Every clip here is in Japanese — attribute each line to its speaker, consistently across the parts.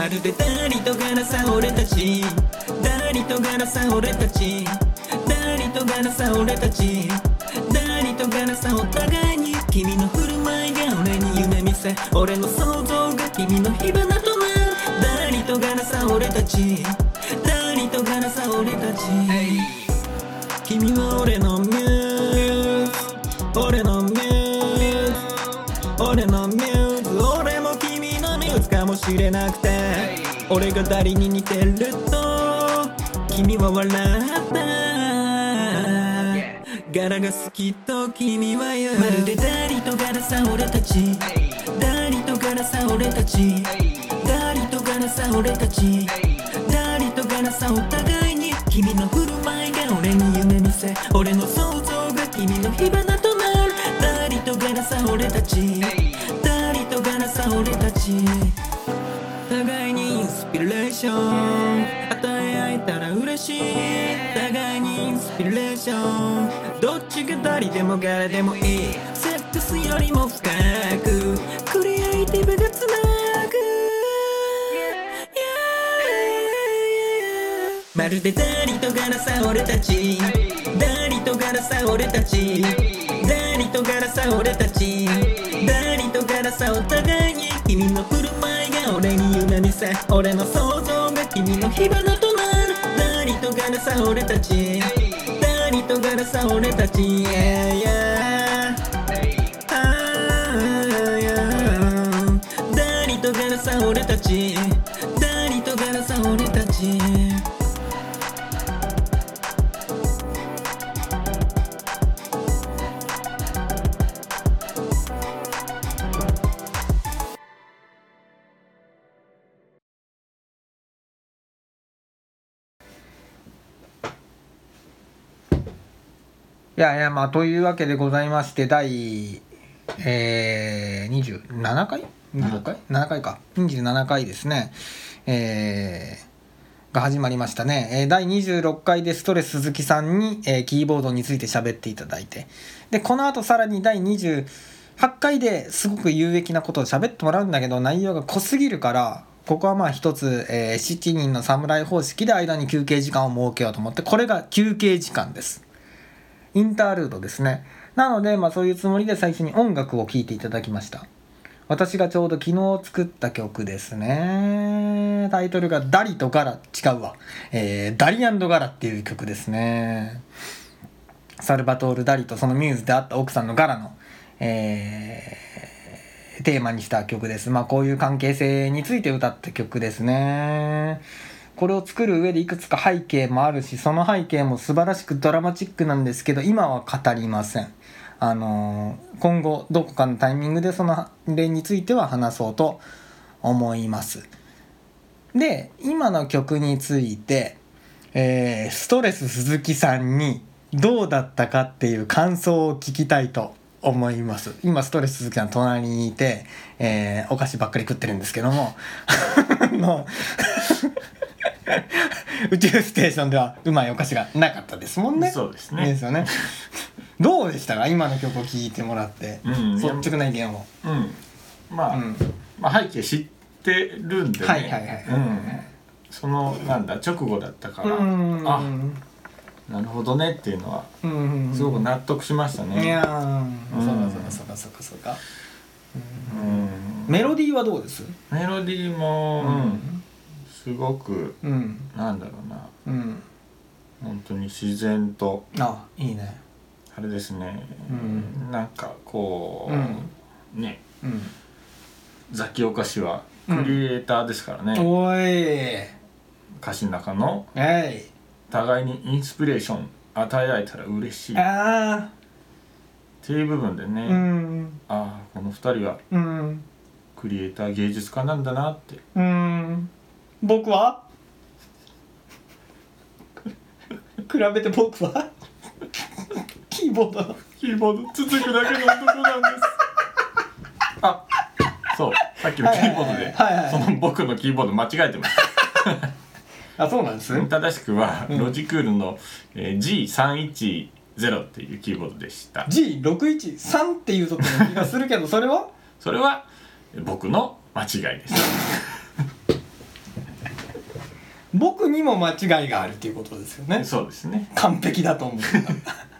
Speaker 1: まるでダリとガラさ俺たち。ダリとガラさ俺たち。ダリとガラさ俺たち。ダリとガラさお互いに君の振る舞いが俺に夢見せ。俺の想像が君の火花となる。ダリとガラさ俺たち。ダリとガラさ俺たち。君は俺なくて俺が誰に似てると君は笑った柄が好きと君は言う。まるでダリと柄さ俺たち。ダリと柄さ俺たち。ダリと柄さ俺たち。いにインスピレーション。どっちが誰でもガラでもいい。セックスよりも深く。クリエイティブがつなぐまるでダリとガラさ俺たち。ダリとガラさ俺たち。ダリとガラさ俺たち。ダリとガラさお互いに。君の振る舞いが俺に夢見せ俺の想像が君の火花となる。ダリとガラさ俺たち。ダリとガラさ俺たち Yeah, yeah. Ah, yeah. ダリとガラさ俺たちダリとガラさ俺たち
Speaker 2: いやいやまあというわけでございまして第えー、27回 ?26 回 ?7 回か。27回ですね。えー、が始まりましたね、えー第26回でストレス鈴木さんに、えーキーボードについて喋っていただいて。でこの後さらに第28回ですごく有益なことを喋ってもらうんだけど内容が濃すぎるからここはまあ一つ、えー7人の侍方式で間に休憩時間を設けようと思ってこれが休憩時間ですインタールードですね。なので、まあそういうつもりで最初に音楽を聴いていただきました。私がちょうど昨日作った曲ですね。タイトルがダリとガラ、違うわ。えー、ダリガラっていう曲ですね。サルバトール・ダリとそのミューズであった奥さんのガラの、えーテーマにした曲です。まあこういう関係性について歌った曲ですね。これを作る上でいくつか背景もあるしその背景も素晴らしくドラマチックなんですけど今は語りません。あのー今後どこかのタイミングでその例については話そうと思います。で今の曲について、えーストレス鈴木さんにどうだったかっていう感想を聞きたいと思います。今ストレス鈴木さん隣にいて、えーお菓子ばっかり食ってるんですけども。の 宇宙ステーションではうまいお菓子がなかったですもんね。
Speaker 3: そうですね。
Speaker 2: ですよね。どうでしたか？今の曲を聴いてもらって、
Speaker 3: うん
Speaker 2: 率直な意見を。
Speaker 3: うん。まあ、
Speaker 2: うん。
Speaker 3: まあ背景知ってるんでね、
Speaker 2: はいはいはいはい
Speaker 3: うん。そのなんだ直後だったから、
Speaker 2: うん。
Speaker 3: あなるほどねっていうのは
Speaker 2: うん。
Speaker 3: すごく納得しましたね。
Speaker 2: いやそうかそうかそうかそうかそうか。
Speaker 3: うん。
Speaker 2: メロディーはどうです？
Speaker 3: メロディーも、うんすごく
Speaker 2: うん
Speaker 3: なんだろうな
Speaker 2: うん。
Speaker 3: 本当に自然と
Speaker 2: あいいね。
Speaker 3: あれですね、
Speaker 2: うん
Speaker 3: なんかこう、ね
Speaker 2: うん。
Speaker 3: ザキオカシはクリエイターですからね、
Speaker 2: おい。
Speaker 3: 歌詞の中の
Speaker 2: え
Speaker 3: 互いにインスピレーション与えられたら嬉しい
Speaker 2: い。
Speaker 3: っ
Speaker 2: あ
Speaker 3: ていう部分でね、
Speaker 2: あ。うん
Speaker 3: ああこの二人は
Speaker 2: うん
Speaker 3: クリエイター芸術家なんだなって
Speaker 2: うん。僕は？比べて僕は？キーボードの。
Speaker 3: キーボード。続くだけの男なんです。あそう。さっきのキーボードで。
Speaker 2: はいはいはい。はい
Speaker 3: その僕のキーボード間違えてまし
Speaker 2: あそうなんです
Speaker 3: た正しくは、
Speaker 2: うん。
Speaker 3: ロジクールの、えー G310 っていうキーボードでした。
Speaker 2: G613 っていうところの気がするけどそれは？
Speaker 3: それは僕の間違いです
Speaker 2: 僕にも間違いがあるっていうことですよね。
Speaker 3: そうですね。
Speaker 2: 完璧だと思ってた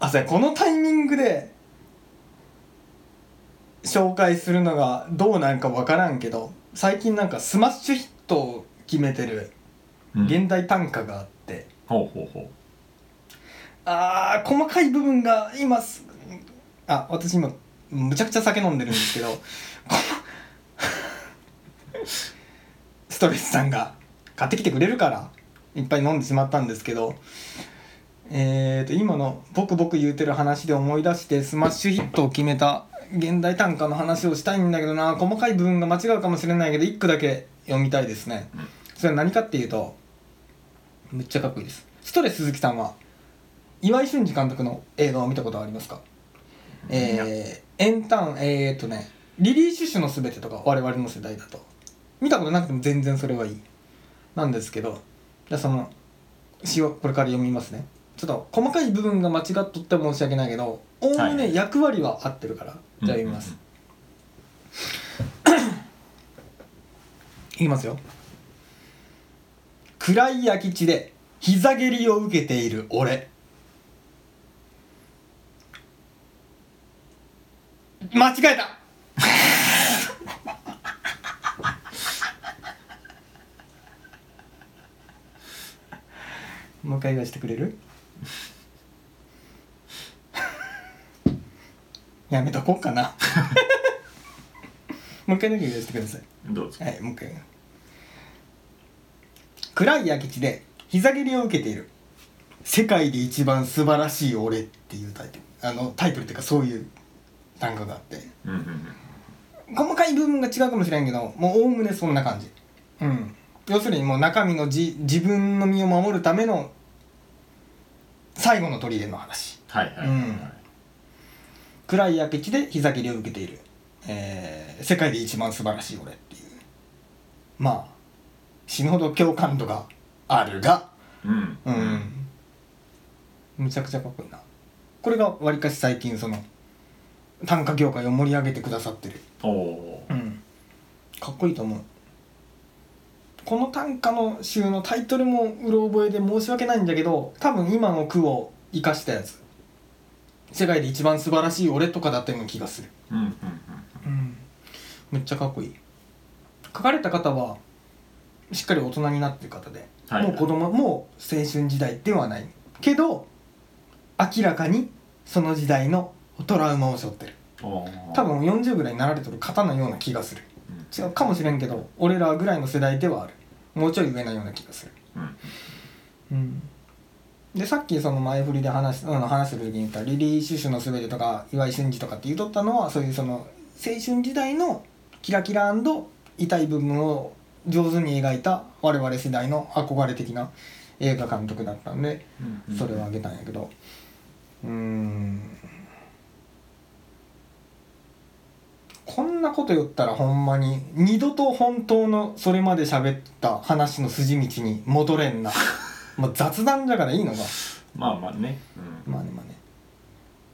Speaker 2: あさこのタイミングで紹介するのがどうなんか分からんけど最近なんかスマッシュヒットを決めてる
Speaker 3: うん
Speaker 2: 現代短歌があって、
Speaker 3: ほうほうほ
Speaker 2: あー細かい部分が今すあ私今むちゃくちゃ酒飲んでるんですけどこの ストレスさんが買ってきてくれるからいっぱい飲んでしまったんですけどえー、と今の「僕僕言うてる話」で思い出してスマッシュヒットを決めた現代短歌の話をしたいんだけどな細かい部分が間違うかもしれないけど一句だけ読みたいですね。
Speaker 3: うん。
Speaker 2: それは何かっていうとめっちゃかっこいいです。ストレス鈴木さんは岩井俊二監督の映画を見たことはありますか？えー、エンターンえー、っとねリリー・シュシュのすべてとか我々の世代だと。見たことなくても全然それはいい。なんですけどじゃあその詩をこれから読みますね。ちょっと細かい部分が間違っとって申し訳ないけどおおむ
Speaker 3: はい
Speaker 2: ね役割は合ってるから、じゃあ読みます、いきますよ。暗い空き地で膝蹴りを受けている俺間違えた もう一回言わせてくれる？やめとこうかな もう一回だけ言わせてください
Speaker 3: どうぞ
Speaker 2: はい、もう一回。暗い空き地で膝蹴りを受けている。世界で一番素晴らしい俺っていうタイトル。あの、タイトルっていうかそういう単語があって。
Speaker 3: うんうん
Speaker 2: 細かい部分が違うかもしれんけど、もうおおむねそんな感じ。うん。要するにもう中身のじ自分の身を守るための最後の砦の話。
Speaker 3: はいはいはい
Speaker 2: うん。暗い空き地で膝蹴りを受けている、えー世界で一番素晴らしい俺っていう。まあ死ぬほど共感度があるが。
Speaker 3: うん。
Speaker 2: うん、むちゃくちゃかっこいいな。これがわりかし最近その短歌業界を盛り上げてくださってる。
Speaker 3: おおー。
Speaker 2: うん。かっこいいと思う。この短歌の集のタイトルもうろ覚えで申し訳ないんだけど多分今の句を生かしたやつ。世界で一番素晴らしい俺とかだったような気がする。
Speaker 3: うんうん
Speaker 2: うんめっちゃかっこいい。書かれた方はしっかり大人になってる方で、
Speaker 3: はい。
Speaker 2: もう子供もう青春時代ではない。けど明らかにその時代のトラウマを背負ってる。多分40ぐらいになられてる方のような気がする。
Speaker 3: うん。
Speaker 2: 違うかもしれんけど俺らぐらいの世代ではある。もうちょい上なような気がする。
Speaker 3: うん。
Speaker 2: うん。でさっきその前振りで話し、うん、話してる時に言ったリリー・シュシュのすべてとか岩井俊二とかって言うとったのはそういうその青春時代のキラキラ痛い部分を上手に描いた我々世代の憧れ的な映画監督だったんで
Speaker 3: うん
Speaker 2: それを挙げたんやけど。うーんこんなこと言ったらほんまに二度と本当のそれまで喋った話の筋道に戻れんな。もう雑談だからいいのか。
Speaker 3: まあまあね。うん。
Speaker 2: まあねまあね。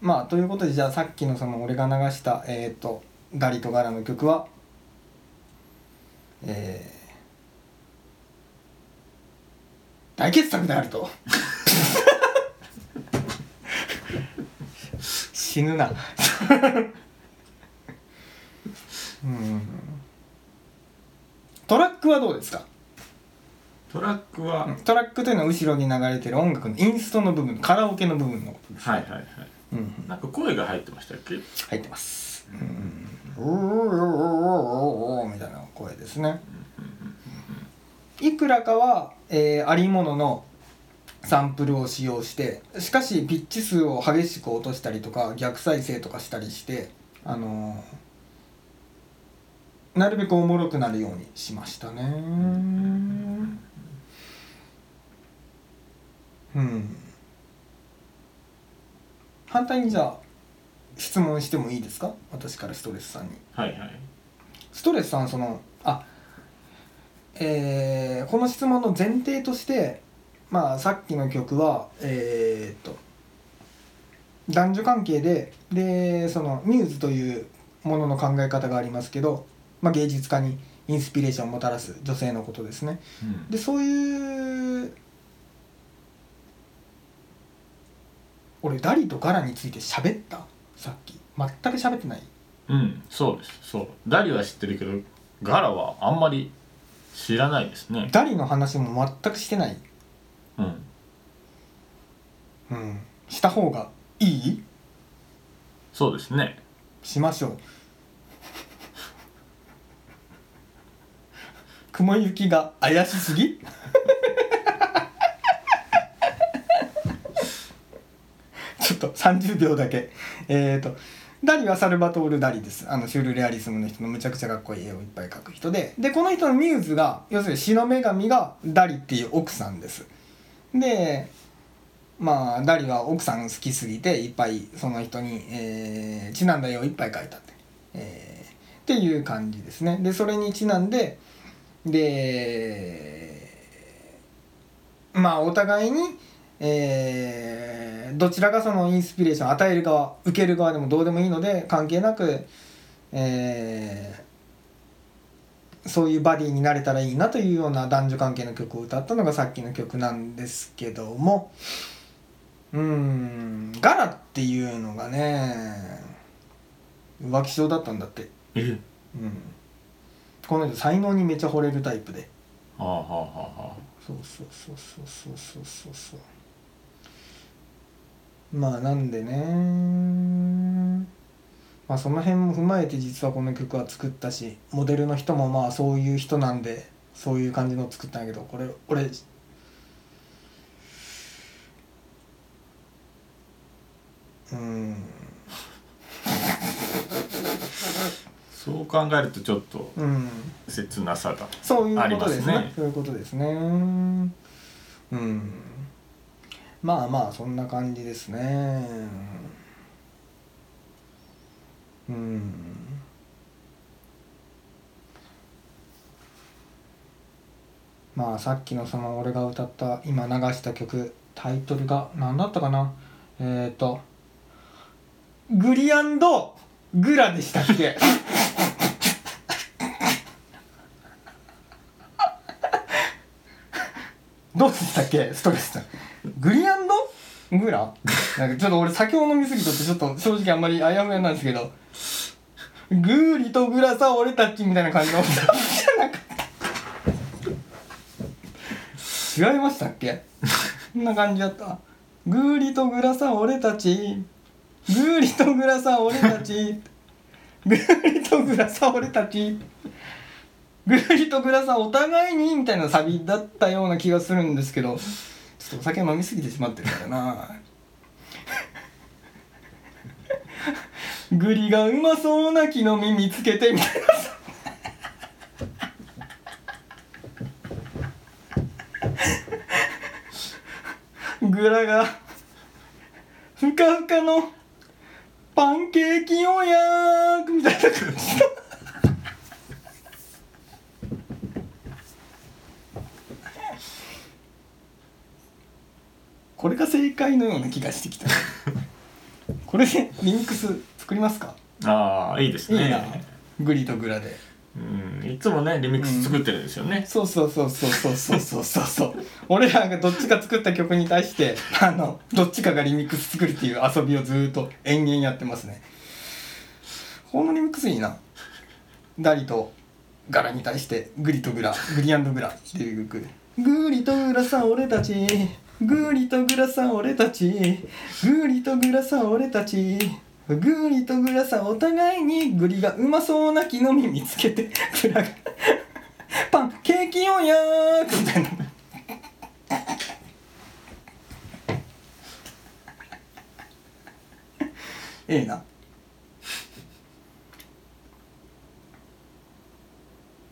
Speaker 2: まあということでじゃあさっきのその俺が流したえっ、とガリとガラの曲はえー大傑作であると。死ぬなうん。トラックはどうですか？
Speaker 3: トラックは、はい
Speaker 2: トラックというのは後ろに流れてる音楽のインストの部分カラオケの部分のことです、
Speaker 3: はいはい
Speaker 2: うん、
Speaker 3: なんか声が入ってましたっけ？
Speaker 2: 入ってます。うん。おーおーおーおーみたいな声ですね。いくらかは、えーありもののサンプルを使用してしかしピッチ数を激しく落としたりとか逆再生とかしたりしてあのーなるべくおもろくなるようにしましたね。うん。反対にじゃあ質問してもいいですか？私からストレスさんに。
Speaker 3: はいはい。
Speaker 2: ストレスさんそのあえーこの質問の前提としてまあさっきの曲はえーっと男女関係ででそのミューズというものの考え方がありますけど、まあ、芸術家にインスピレーションをもたらす女性のことですね。
Speaker 3: うん。
Speaker 2: でそういう俺ダリとガラについて喋った？さっき。全く喋ってない。
Speaker 3: うんそうです。そう。ダリは知ってるけどガラはあんまり知らないですね。
Speaker 2: ダリの話も全くしてない。
Speaker 3: うん。
Speaker 2: うん。した方がいい？
Speaker 3: そうですね。
Speaker 2: しましょう雲行きが怪しすぎ？ちょっと30秒だけ。えっ、ー、とダリはサルバトール・ダリです。あのシュールレアリスムの人のむちゃくちゃかっこいい絵をいっぱい描く人で。でこの人のミューズが要するに詩の女神がダリっていう奥さんです。でまあダリは奥さん好きすぎていっぱいその人に、えーちなんだ絵をいっぱい描いたって、えーっていう感じですね。でそれにちなんででまあお互いに、えーどちらがそのインスピレーションを与える側受ける側でもどうでもいいので関係なく、えーそういうバディになれたらいいなというような男女関係の曲を歌ったのがさっきの曲なんですけどもうーんガラっていうのがね浮気症だったんだって、
Speaker 3: え？
Speaker 2: うん、この人才能にめっちゃ惚れるタイプで。
Speaker 3: はあはあはあはあ。
Speaker 2: そうそうそうそうそうそうそうそう。まあなんでね。まあその辺も踏まえて実はこの曲は作ったしモデルの人もまあそういう人なんでそういう感じのを作ったんやけどこれ俺うん
Speaker 3: そう考えるとちょっと
Speaker 2: うん。
Speaker 3: 切なさが
Speaker 2: そういうことですね。
Speaker 3: ありますね。
Speaker 2: そういうことですね。うん。まあまあそんな感じですね。うん。まあさっきのその俺が歌った今流した曲タイトルが何だったかな？えっ、ー、とグリアンドグラでしたっけ？どうでしたっけ？ストレスグリアンドグラ？なんかちょっと俺酒を飲みすぎとってちょっと正直あんまりあやふやなんですけど。グーリとグラさ俺たちみたいな感じの。じゃなかった違いましたっけ？こんな感じだった。グーリとグラさ俺たち。グーリとグラさん俺たち。グーリとグラさん俺たち。グーリとグラさんお互いにみたいなサビだったような気がするんですけど。ちょっとお酒飲みすぎてしまってるからな。グリがうまそうな木の実見つけてみたいなさ。グラがふかふかのパンケーキを焼くみたいな。感じのこれが正解のような気がしてきた。これでリミックス作りますか？
Speaker 3: ああいいですね。
Speaker 2: いいな。グリとグラで。
Speaker 3: うんいつもねリミックス作ってるんですよね、
Speaker 2: そうそうそうそうそうそうそうそうそう。俺らがどっちか作った曲に対してあのどっちかがリミックス作るっていう遊びをずっと延々やってますね。このリミックスいいな。ダリとガラに対してグリとグラグリグラっていう曲。グリとグラさん俺たち。グリとグラさん俺たち。グリとグラさん俺たち。グーリとグラさお互いにグリがうまそうな木の実見つけてグラがパンケーキを焼くみたいなええな。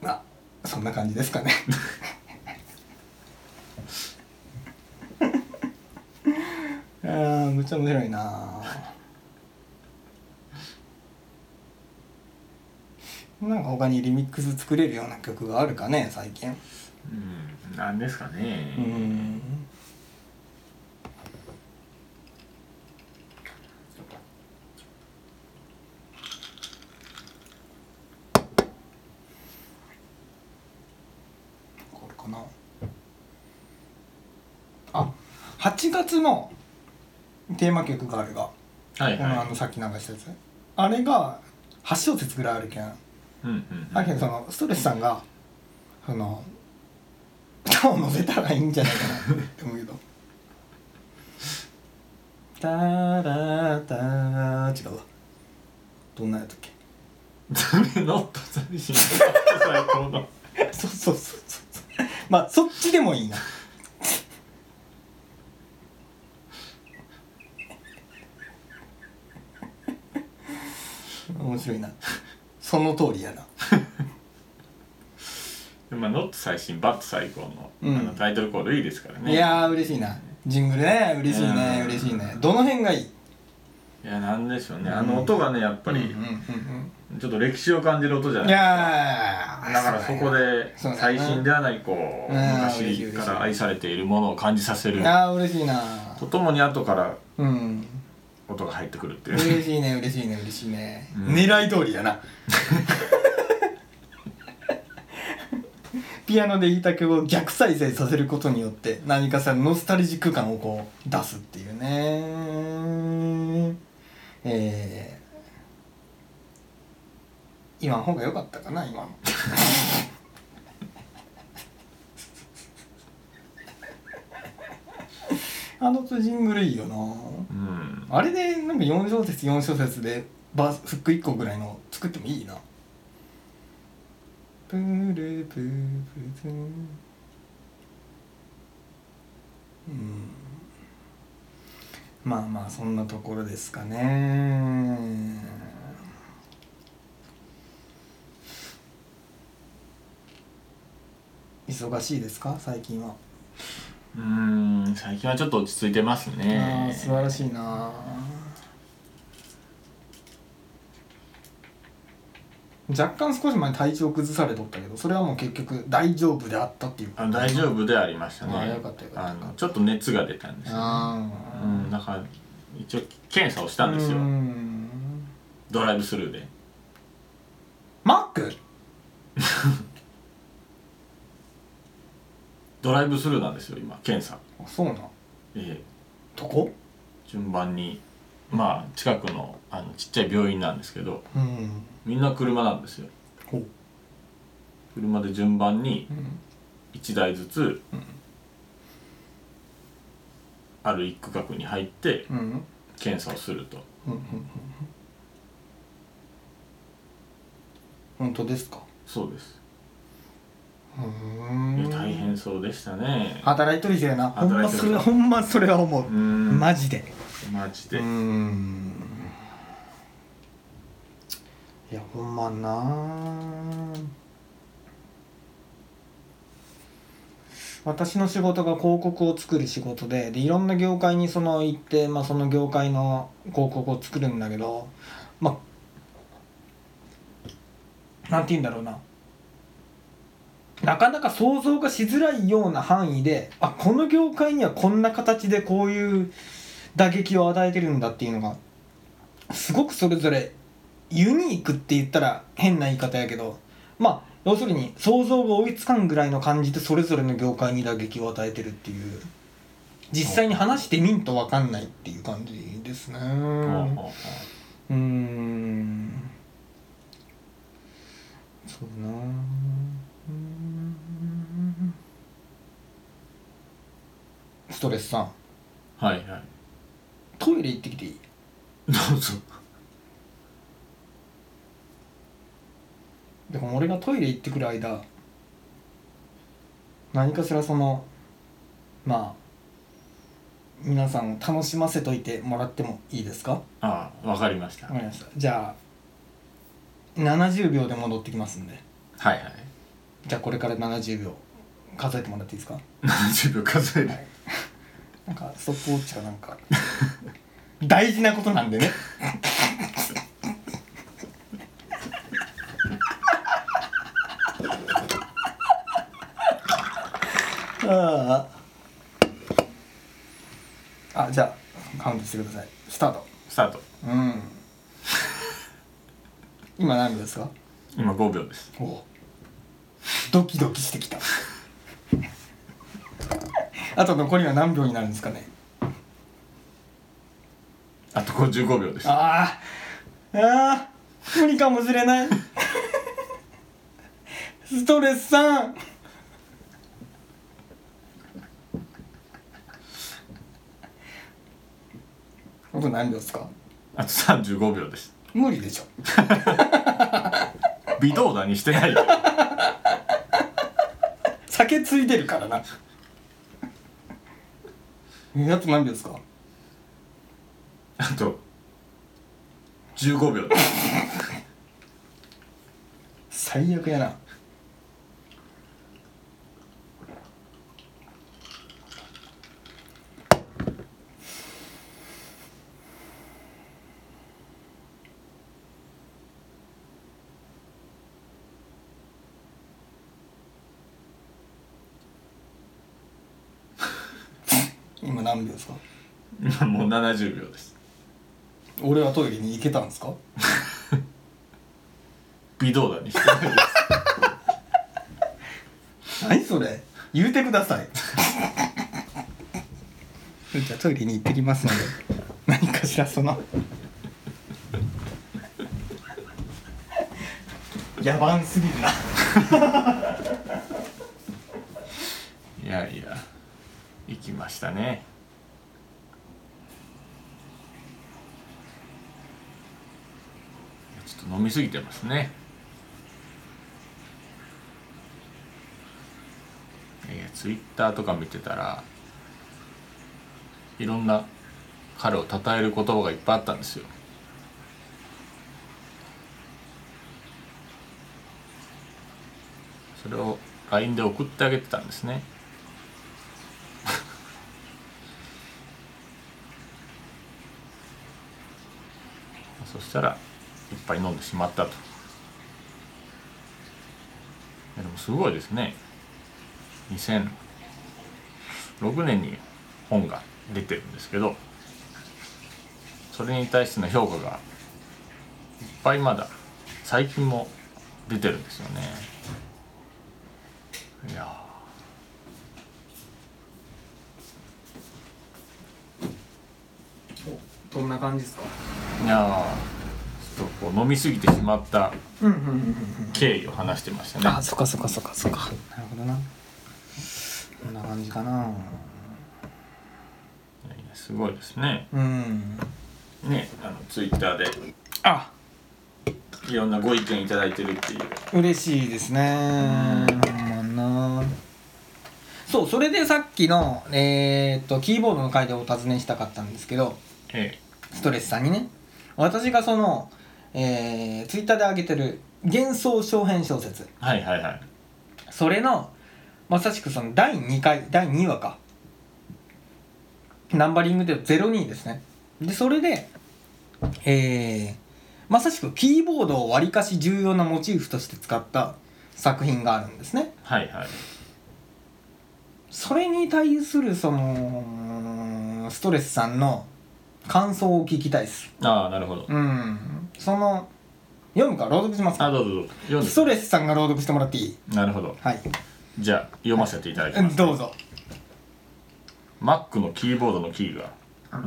Speaker 2: あそんな感じですかね。あーむっちゃ面白いななんか他にリミックス作れるような曲があるかね最近。
Speaker 3: うんなんですかね。
Speaker 2: うんこれかな。あ8月のテーマ曲があるが、
Speaker 3: はいはい、
Speaker 2: このあのさっき流したやつ。あれが8小節ぐらいあるけん。だけどそのストレスさんがその歌を乗せたらいいんじゃないかなって思うけど「タラタラ」違うわ。どんなやつっけ？
Speaker 3: それノット寂しい最高の。
Speaker 2: そうそうそうそう。まあそっちでもいいな。面白いなその通りやな。
Speaker 3: まあノット最新バット最高の,、
Speaker 2: うん。
Speaker 3: あのタイトルコードいいですからね。
Speaker 2: いやー嬉しいな。ジングルね。嬉しいね。
Speaker 3: うん
Speaker 2: 嬉しいね。どの辺がいい？
Speaker 3: いやなんでしょうね。あの音がねやっぱり
Speaker 2: うんうんうん
Speaker 3: ちょっと歴史を感じる音じゃ
Speaker 2: うん
Speaker 3: ないい
Speaker 2: やー
Speaker 3: だからそこで
Speaker 2: そうだね。
Speaker 3: 最新ではないこう
Speaker 2: うん。嬉しい
Speaker 3: 昔から愛されているものを感じさせる。
Speaker 2: いやー嬉しいな。
Speaker 3: とともに後から
Speaker 2: うん
Speaker 3: 音が入ってくるっていう。
Speaker 2: 嬉しいね嬉しいね嬉しいね、
Speaker 3: うん。
Speaker 2: 狙い通りやな。ピアノで弾いた曲を逆再生させることによって何かさノスタルジック感をこう出すっていうね。えー、今の方が良かったかな今の あのジングルいいよな。
Speaker 3: うん。
Speaker 2: あれでなんか4小節4小節でバースフック1個ぐらいの作ってもいいな。プールプープープー。うん。まあまあそんなところですかね。忙しいですか？最近は
Speaker 3: うん最近はちょっと落ち着いてます
Speaker 2: あ
Speaker 3: ね。
Speaker 2: あ素晴らしいな。若干少し前に体調崩されとったけどそれはもう結局大丈夫であったっていう
Speaker 3: あ大丈夫でありましたね。
Speaker 2: あよかったよかった。
Speaker 3: あのちょっと熱が出たんですよ、ね、
Speaker 2: あ
Speaker 3: うんだから一応検査をした
Speaker 2: あ
Speaker 3: んですよ。
Speaker 2: うん。
Speaker 3: ドライブスルーで。
Speaker 2: マック？
Speaker 3: ドライブスルーなんですよ今検査
Speaker 2: あそうなん？
Speaker 3: ええ。
Speaker 2: どこ？
Speaker 3: 順番に。まあ近くのあのちっちゃい病院なんですけど
Speaker 2: うん。
Speaker 3: みんな車なんですよ。
Speaker 2: ほう。
Speaker 3: 車で順番に
Speaker 2: うん。
Speaker 3: 1台ずつ
Speaker 2: うん。
Speaker 3: ある一区画に入って
Speaker 2: うん。
Speaker 3: 検査をすると。
Speaker 2: うんうんうん。本当ですか？
Speaker 3: そうです大変そうでしたね。
Speaker 2: 働いとる人やな。ほんまそれほんまそれは思う。マジで。
Speaker 3: マジで。
Speaker 2: うーん。いやほんまな。私の仕事が広告を作る仕事ででいろんな業界にその行って、まあ、その業界の広告を作るんだけどまあなんて言うんだろうななかなか想像がしづらいような範囲であこの業界にはこんな形でこういう打撃を与えてるんだっていうのがすごくそれぞれユニークって言ったら変な言い方やけどまあ要するに想像が追いつかんぐらいの感じでそれぞれの業界に打撃を与えてるっていう実際に話してみんと分かんないっていう感じですね。
Speaker 3: ほう
Speaker 2: ん。そうだなうーんストレスさん。
Speaker 3: うはいはい。
Speaker 2: トイレ行ってきていい？
Speaker 3: どうぞ。
Speaker 2: でも俺がトイレ行ってくる間何かしらそのまあ皆さんを楽しませといてもらってもいいですか？
Speaker 3: ああわかりました。
Speaker 2: わかりました。じゃあ70秒で戻ってきますんで。
Speaker 3: はいはい。
Speaker 2: じゃあこれから70秒数えてもらっていいですか
Speaker 3: ？70秒数える、
Speaker 2: はいなんかストップウォッチかなんか 大事なことなんでね。あああじゃあカウントしてください。スタート。
Speaker 3: スタート。
Speaker 2: うん。今何秒ですか？
Speaker 3: 今5秒です。
Speaker 2: おドキドキしてきたあと残りは何秒になるんですかね？
Speaker 3: あと55秒です。
Speaker 2: あーあー無理かもしれない。ストレスさん。あと何秒ですか？
Speaker 3: あと35秒です。
Speaker 2: 無理でしょ。
Speaker 3: 微動だにしてないよ。
Speaker 2: 酒ついてるからなえあと何秒ですか？
Speaker 3: あと15秒。
Speaker 2: 最悪やな今何秒ですか？
Speaker 3: 今 もう70秒です。
Speaker 2: 俺はトイレに行けたんですか？
Speaker 3: 微動だにしてないです
Speaker 2: 何それ？言うてください。じゃあトイレに行ってきますので何かしらその。野蛮すぎるな。い
Speaker 3: やいや行きましたねちょっと飲みすぎてますね。いやツイッターとか見てたらいろんな彼を称える言葉がいっぱいあったんですよ。それを LINE で送ってあげてたんですね。そしたらいっぱい飲んでしまったと。でもすごいですね。2006年に本が出てるんですけどそれに対しての評価がいっぱいまだ最近も出てるんですよね。いや
Speaker 2: どんな感じですか？
Speaker 3: ーいやこう飲みすぎてしまった経緯を話してましたね。
Speaker 2: あそっかそっかそっかそっか。なるほどな。こんな感じかな。
Speaker 3: すごいですね。
Speaker 2: うん。
Speaker 3: ねあのツイッターで
Speaker 2: あ。
Speaker 3: いろんなご意見いただいてるっていう。
Speaker 2: 嬉しいですね。まな。そうそれでさっきのえーっとキーボードの回でお尋ねしたかったんですけど
Speaker 3: え。
Speaker 2: ストレスさんにね。私がその、えー、ツイッターで上げてる幻想小編小説。
Speaker 3: えはいはいはい。
Speaker 2: それのまさしくその第2回第2話か。ナンバリングで02ですね。でそれでえー、まさしくキーボードをわりかし重要なモチーフとして使った作品があるんですね。
Speaker 3: はいはい。
Speaker 2: それに対するそのストレスさんの感想を聞きたいです。
Speaker 3: ああなるほど。
Speaker 2: うんその読むか？朗読しますか？
Speaker 3: あどうぞどうぞ。読んで。
Speaker 2: ストレスさんが朗読してもらっていい？
Speaker 3: なるほど。
Speaker 2: はい。
Speaker 3: じゃあ読ませていただきます、
Speaker 2: うんどうぞ。
Speaker 3: Mac のキーボードのキーが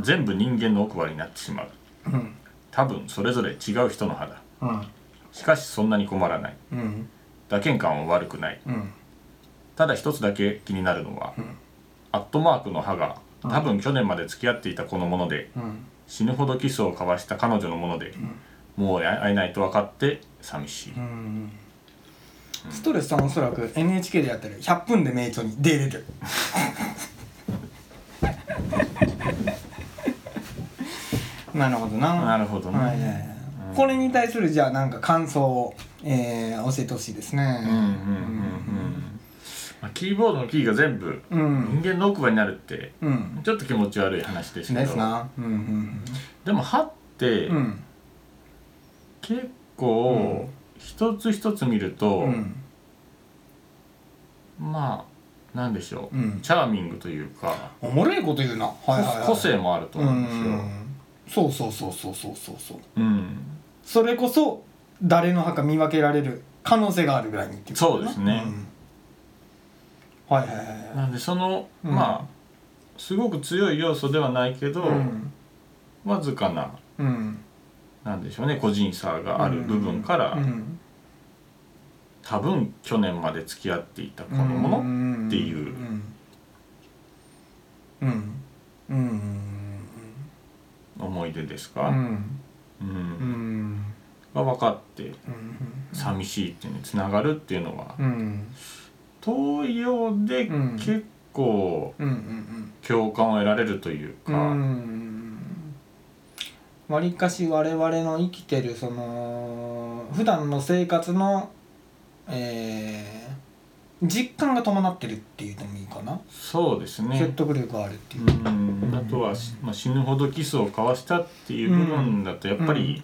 Speaker 3: 全部人間の奥歯になってしまう。
Speaker 2: うん。
Speaker 3: 多分それぞれ違う人の歯だ
Speaker 2: うん。
Speaker 3: しかしそんなに困らない。
Speaker 2: うん。
Speaker 3: 打鍵感は悪くない。
Speaker 2: うん。
Speaker 3: ただ一つだけ気になるのは、アットマークの歯が多分去年まで付き合っていた子のもので、
Speaker 2: うん。
Speaker 3: 死ぬほどキスを交わした彼女のもので、もう会えないと分かって寂しい、
Speaker 2: うん。ストレスさんおそらく NHK でやってる100分で名著に出れる。なるほどな。
Speaker 3: なるほどね、
Speaker 2: はいはいはい。これに対するじゃあなんか感想を、えー、教えてほしいですね。
Speaker 3: うんうんうんうんまあ、キーボードのキーが全部
Speaker 2: うん。
Speaker 3: 人間の奥歯になるって
Speaker 2: うん。
Speaker 3: ちょっと気持ち悪い話ですけど。
Speaker 2: ですな。うんうん
Speaker 3: でも歯って
Speaker 2: うんうん
Speaker 3: 結構一つ一つ見ると、
Speaker 2: うん
Speaker 3: まあなんでしょう、
Speaker 2: うん。
Speaker 3: チャーミングというか、
Speaker 2: おもれえこと言うな。はいはい、はい、
Speaker 3: 個性もあると思うんですよ。
Speaker 2: うん。そうそうそうそうそうそうそう。
Speaker 3: うん、
Speaker 2: それこそ誰の墓見分けられる可能性があるぐらいにって
Speaker 3: そうですね。
Speaker 2: うん。はいはいはいはい。
Speaker 3: なんでその、
Speaker 2: うん。
Speaker 3: まあすごく強い要素ではないけど、
Speaker 2: うん。
Speaker 3: わずかな
Speaker 2: うん
Speaker 3: なんでしょうね個人差がある部分から、
Speaker 2: うん。
Speaker 3: 多分去年まで付き合っていたこのものっていう。
Speaker 2: うん。うん。うん。
Speaker 3: 思い出ですか、
Speaker 2: うん。
Speaker 3: が分かって
Speaker 2: うん。
Speaker 3: 寂しいっていうのにつながるっていうのは
Speaker 2: うん。
Speaker 3: 遠いようで
Speaker 2: うん。
Speaker 3: 結構共感を得られるという
Speaker 2: う
Speaker 3: か、
Speaker 2: んわりかし我々の生きてるその普段の生活のえー実感が伴ってるっていうのもいいかな、
Speaker 3: そうですね。
Speaker 2: 説得力があるっていう
Speaker 3: う、ん。あとは、まあ、死ぬほどキスを交わしたっていう部分だとやっぱり、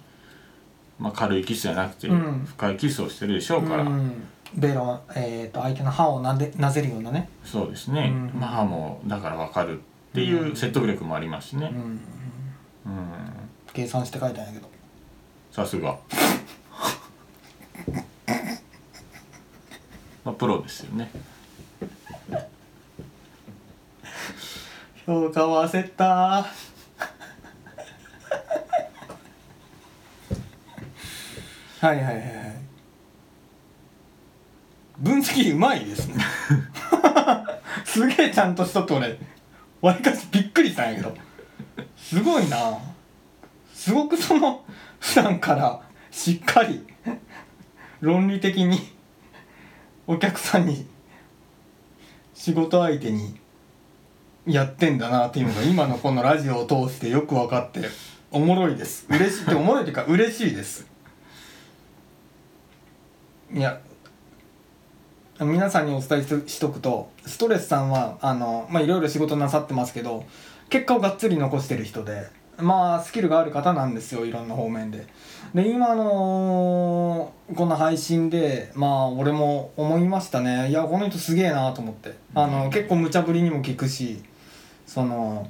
Speaker 3: まあ、軽いキスじゃなくて
Speaker 2: うん。
Speaker 3: 深いキスをしてるでしょうから、
Speaker 2: うん。ベロ、えー、と相手の歯をなでなぜるようなね、
Speaker 3: そうですね、
Speaker 2: うん。
Speaker 3: まあもうだから分かるっていう説得力もありますしね。
Speaker 2: う、ん、
Speaker 3: うん、
Speaker 2: 計算して書いたんやけど。
Speaker 3: さすが。まあプロですよね。
Speaker 2: 評価を焦った。はいはいはいはい。分析うまいですね。すげえちゃんとしとって俺わりかしびっくりしたんやけど。すごいなすごくその普段からしっかり論理的にお客さんに仕事相手にやってんだなっていうのが今のこのラジオを通してよく分かっておもろいです。嬉しい。っておもろいというか嬉しいです。いや皆さんにお伝えしとくとストレスさんはあのまあいろいろ仕事なさってますけど結果をがっつり残してる人でまあスキルがある方なんですよいろんな方面で。で今のこの配信でまあ俺も思いましたね。いやこの人すげえなと思って。あの結構無茶ぶりにも聞くしその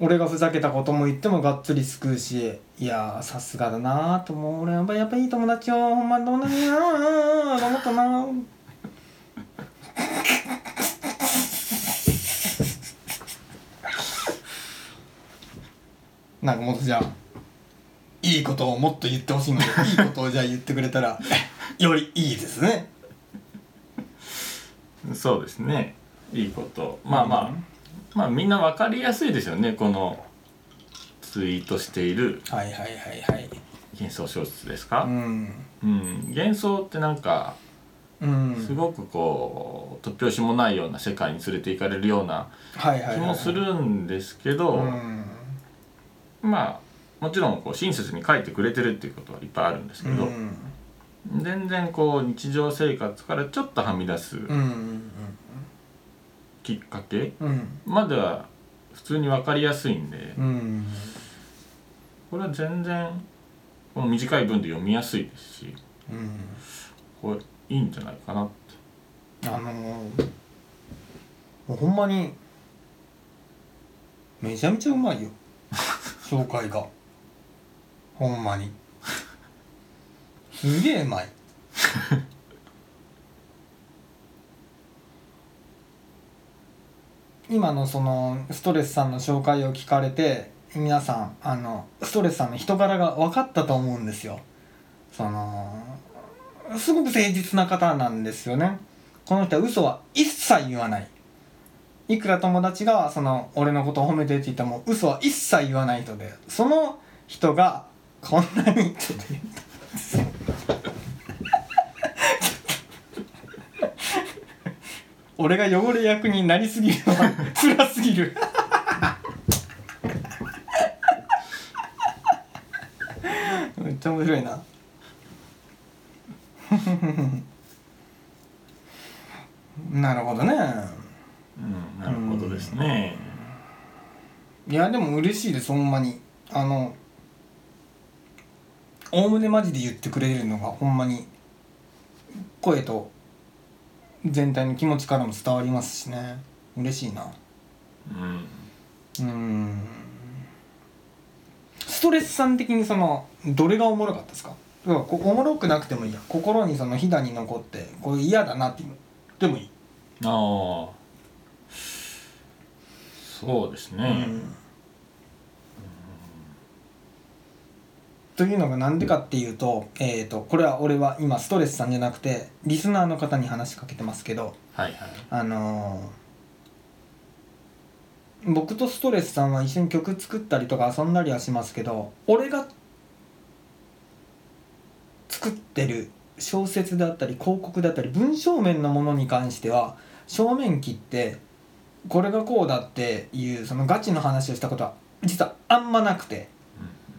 Speaker 2: 俺がふざけたことも言ってもがっつり救うしいやさすがだなと思う。俺やっぱやっぱいい友達よほんま友達やなと思ったななんかもっとじゃあいいことをもっと言ってほしいのでいいことをじゃあ言ってくれたら よりいいですね。
Speaker 3: そうですね。いいこと。まあまあ、まあみんな分かりやすいですよね。このツイートしている
Speaker 2: はいはいはいはい。
Speaker 3: 幻想小説です
Speaker 2: う
Speaker 3: か、
Speaker 2: ん。
Speaker 3: うん。幻想ってなんか
Speaker 2: うん。
Speaker 3: すごくこう突拍子もないような世界に連れて行かれるような
Speaker 2: はいはいはい。
Speaker 3: 気もするんですけど、
Speaker 2: うん
Speaker 3: まあもちろんこう親切に書いてくれてるっていうことはいっぱいあるんですけど、
Speaker 2: うん。
Speaker 3: 全然こう日常生活からちょっとはみ出すきっかけ
Speaker 2: うん
Speaker 3: までは普通に分かりやすいんで
Speaker 2: うん。
Speaker 3: これは全然この短い文で読みやすいですし
Speaker 2: うん
Speaker 3: これいいんじゃないかなって。
Speaker 2: あのーもうほんまにめちゃめちゃうまいよ 紹介が。ほんまに。すげえうまい。今のそのストレスさんの紹介を聞かれて皆さんあのストレスさんの人柄が分かったと思うんですよ。そのすごく誠実な方なんですよね。この人は嘘は一切言わない。いくら友達がその俺のことを褒めてって言っても嘘は一切言わない人でその人がこんなにちょっと言ったんですよ俺が汚れ役になりすぎるのは辛すぎるめっちゃ面白いな。なるほどね
Speaker 3: ですね。
Speaker 2: いやでも嬉しいですほんまに。あのおおむねマジで言ってくれるのがほんまに声と全体の気持ちからも伝わりますしね。嬉しいな。
Speaker 3: うん。
Speaker 2: うん。ストレスさん的にそのどれがおもろかったですか？要はこおもろくなくてもいいや。心にそのひだに残ってこれ嫌だなってでもいい。
Speaker 3: ああそうですね、
Speaker 2: うん。というのがなんでかっていうと,、えー、とこれは俺は今ストレスさんじゃなくてリスナーの方に話しかけてますけど
Speaker 3: はいはい。
Speaker 2: あのー僕とストレスさんは一緒に曲作ったりとか遊んだりはしますけど俺が作ってる小説だったり広告だったり文章面のものに関しては正面切ってこれがこうだっていうそのガチの話をしたことは実はあんまなくて。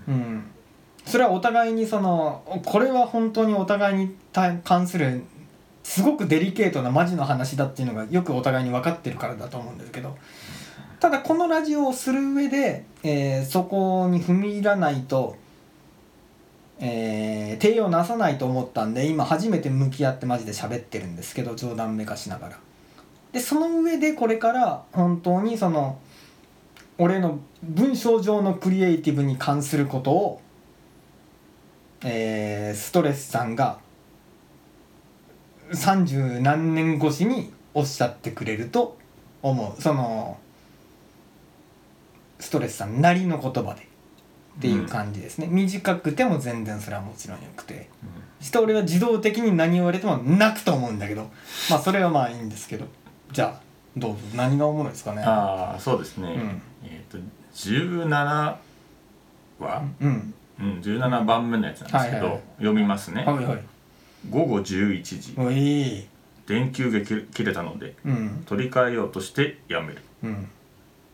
Speaker 2: うん、それはお互いにそのこれは本当にお互いに対関するすごくデリケートなマジの話だっていうのがよくお互いに分かってるからだと思うんですけどただこのラジオをする上で、えーそこに踏み入らないと、えー、手をなさないと思ったんで今初めて向き合ってマジで喋ってるんですけど冗談めかしながら。でその上でこれから本当にその俺の文章上のクリエイティブに関することを、えーストレスさんが三十何年越しにおっしゃってくれると思う。そのストレスさんなりの言葉でっていう感じですね、短くても全然それはもちろんよくて。そして俺は自動的に何言われても泣くと思うんだけど。まあそれはまあいいんですけどじゃあどうぞ何がおもろいですかね？
Speaker 3: ああそうですね、
Speaker 2: うん。
Speaker 3: えっ、と17話、
Speaker 2: うん。
Speaker 3: うん、17番目のやつなんですけど、
Speaker 2: はいはいはい。
Speaker 3: 読みますね、
Speaker 2: はいはい。
Speaker 3: 午後11時。
Speaker 2: おい。
Speaker 3: 電球が切れたので
Speaker 2: うん。
Speaker 3: 取り替えようとしてやめる。
Speaker 2: うん。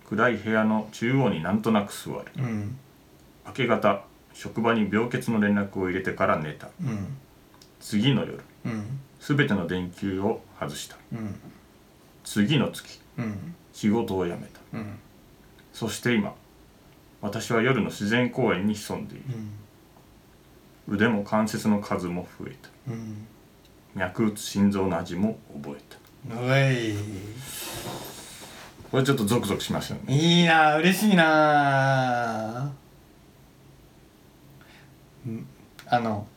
Speaker 3: 暗い部屋の中央になんとなく座る。
Speaker 2: うん
Speaker 3: 明け方職場に病欠の連絡を入れてから寝た
Speaker 2: うん
Speaker 3: 次の夜
Speaker 2: うん
Speaker 3: 全ての電球を外した
Speaker 2: うん
Speaker 3: 次の月
Speaker 2: うん。
Speaker 3: 仕事を辞めた。
Speaker 2: うん。
Speaker 3: そして今私は夜の自然公園に潜んでいる。腕も関節の数も増えた。
Speaker 2: うん。
Speaker 3: 脈打つ心臓の味も覚えた。これちょっとゾクゾクしましたよね。
Speaker 2: いいな嬉しいな。うんあの